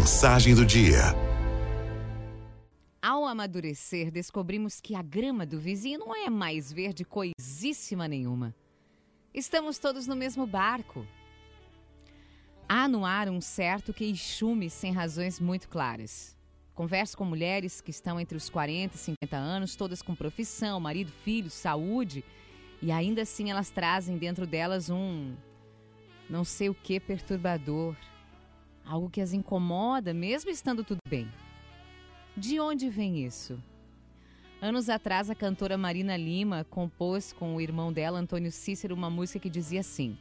Mensagem do dia. Ao amadurecer, descobrimos que a grama do vizinho não é mais verde coisíssima nenhuma. Estamos todos no mesmo barco. Há no ar um certo queixume sem razões muito claras. Converso com mulheres que estão entre os 40 e 50 anos, todas com profissão, marido, filhos, saúde, e ainda assim elas trazem dentro delas um não sei o que perturbador, algo que as incomoda mesmo estando tudo bem. De onde vem isso? Anos atrás, a cantora Marina Lima compôs com o irmão dela, Antônio Cícero, uma música que dizia assim: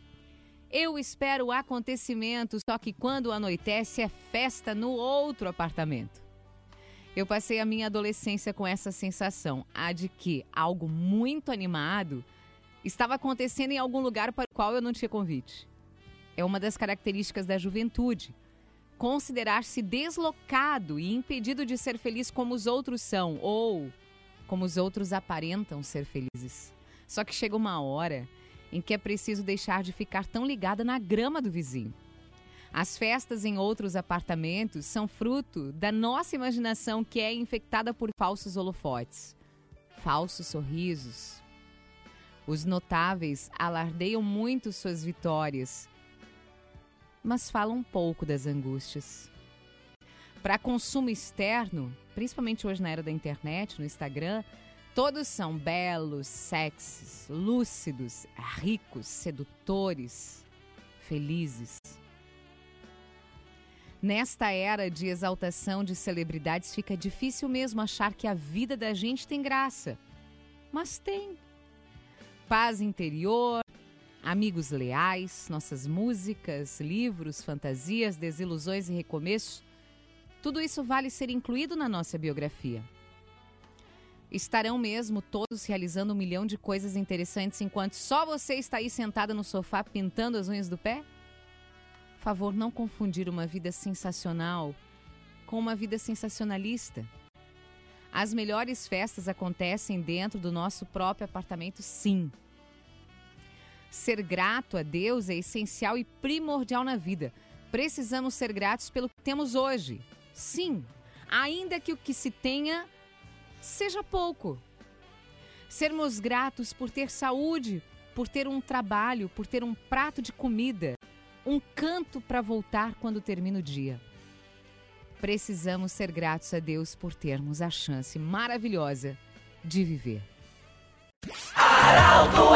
Eu espero o acontecimento, só que quando anoitece é festa no outro apartamento. Eu passei a minha adolescência com essa sensação, a de que algo muito animado estava acontecendo em algum lugar para o qual eu não tinha convite. É uma das características da juventude. Considerar-se deslocado e impedido de ser feliz como os outros são, ou como os outros aparentam ser felizes. Só que chega uma hora em que é preciso deixar de ficar tão ligada na grama do vizinho. As festas em outros apartamentos são fruto da nossa imaginação que é infectada por falsos holofotes, falsos sorrisos. Os notáveis alardeiam muito suas vitórias, mas falam pouco das angústias. Para consumo externo, principalmente hoje na era da internet, no Instagram, todos são belos, sexys, lúcidos, ricos, sedutores, felizes. Nesta era de exaltação de celebridades, fica difícil mesmo achar que a vida da gente tem graça. Mas tem. Paz interior, amigos leais, nossas músicas, livros, fantasias, desilusões e recomeços. Tudo isso vale ser incluído na nossa biografia. Estarão mesmo todos realizando um milhão de coisas interessantes enquanto só você está aí sentada no sofá pintando as unhas do pé? Favor não confundir uma vida sensacional com uma vida sensacionalista. As melhores festas acontecem dentro do nosso próprio apartamento, sim. Ser grato a Deus é essencial e primordial na vida. Precisamos ser gratos pelo que temos hoje. Sim, ainda que o que se tenha seja pouco. Sermos gratos por ter saúde, por ter um trabalho, por ter um prato de comida, um canto para voltar quando termina o dia. Precisamos ser gratos a Deus por termos a chance maravilhosa de viver. Araldo